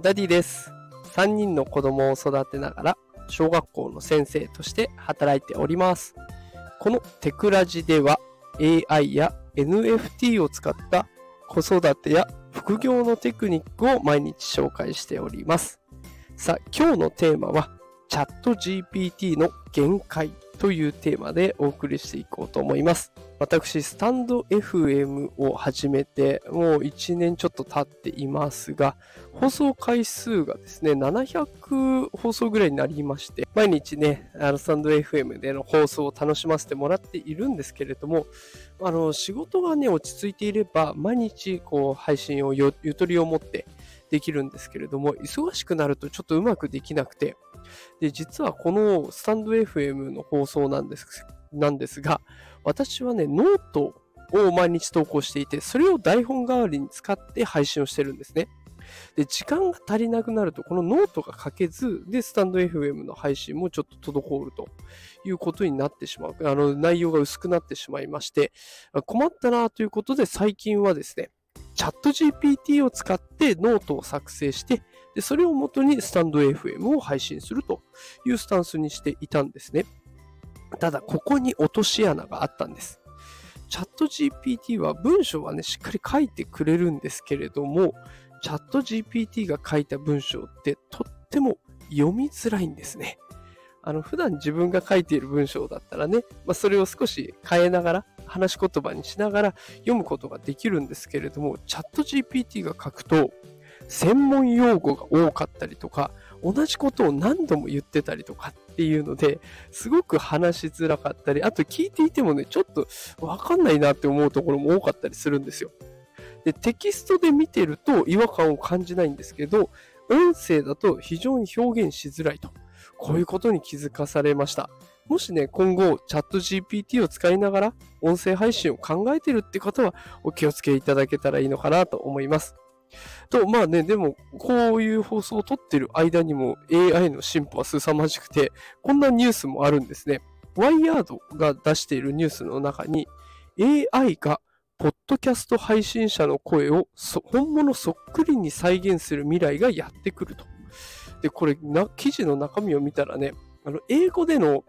ダディです。3人の子供を育てながら、小学校の先生として働いております。このテクラジでは、AI や NFT を使った子育てや副業のテクニックを毎日紹介しております。さあ、今日のテーマは、 ChatGPT の限界というテーマでお送りしていこうと思います。私、 stand.fm を始めて、もう1年ちょっと経っていますが、放送回数がですね、700放送ぐらいになりまして、毎日ね、あの、スタンド FM での放送を楽しませてもらっているんですけれども、あの、仕事がね、落ち着いていれば、毎日、こう、配信をゆとりを持ってできるんですけれども、忙しくなるとちょっとうまくできなくて、で、実はこのスタンド FM の放送なんです、なんですが、私はね、ノートを毎日投稿していて、それを台本代わりに使って配信をしてるんですね。で、時間が足りなくなると、このノートが書けず、で、スタンド FM の配信もちょっと滞るということになってしまう。あの、内容が薄くなってしまいまして、困ったなということで、最近はですね、チャット GPT を使ってノートを作成して、で、それを元にスタンド FM を配信するというスタンスにしていたんですね。ただ、ここに落とし穴があったんです。チャット GPT は文章はね、しっかり書いてくれるんですけれども、チャット GPT が書いた文章ってとっても読みづらいんですね。あの、普段自分が書いている文章だったらね、まあ、それを少し変えながら、話し言葉にしながら読むことができるんですけれども、チャット GPT が書くと、専門用語が多かったりとか、同じことを何度も言ってたりとかっていうので、すごく話しづらかったり、あと聞いていてもね、ちょっとわかんないなって思うところも多かったりするんですよ。で、テキストで見てると違和感を感じないんですけど、音声だと非常に表現しづらいと。こういうことに気づかされました。もしね、今後、チャット GPT を使いながら音声配信を考えてるって方は、お気をつけいただけたらいいのかなと思います。と、まあね、でも、こういう放送を撮ってる間にも AI の進歩は凄まじくて、こんなニュースもあるんですね。ワイヤードが出しているニュースの中に、AI がポッドキャスト配信者の声を本物そっくりに再現する未来がやってくると。で、これな、記事の中身を見たらね、あの、英語での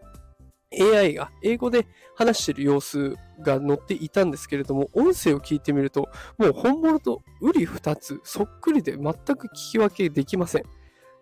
AI が英語で話してる様子が載っていたんですけれども、音声を聞いてみると、もう本物と瓜二つ、そっくりで全く聞き分けできません。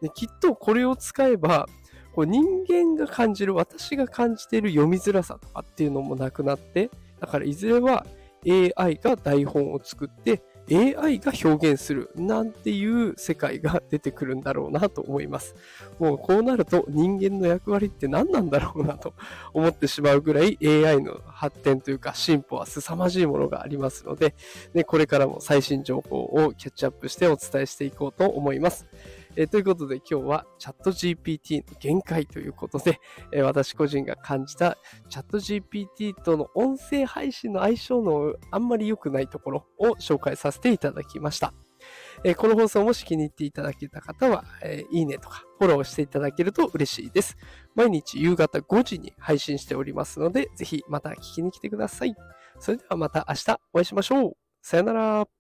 できっとこれを使えば、こう人間が感じる、私が感じている読みづらさとかっていうのもなくなって、だからいずれは AI が台本を作って AI が表現するなんていう世界が出てくるんだろうなと思います。もうこうなると人間の役割って何なんだろうなと思ってしまうぐらい AI の発展というか進歩は凄まじいものがありますので、ね、これからも最新情報をキャッチアップしてお伝えしていこうと思います。えー、ということで今日はチャット GPT の限界ということで、えー、私個人が感じたチャット GPT との音声配信の相性のあんまり良くないところを紹介させていただきました。えー、この放送もし気に入っていただけた方は、えいいねとかフォローしていただけると嬉しいです。毎日夕方5時に配信しておりますので、ぜひまた聞きに来てください。それではまた明日お会いしましょう。さよなら。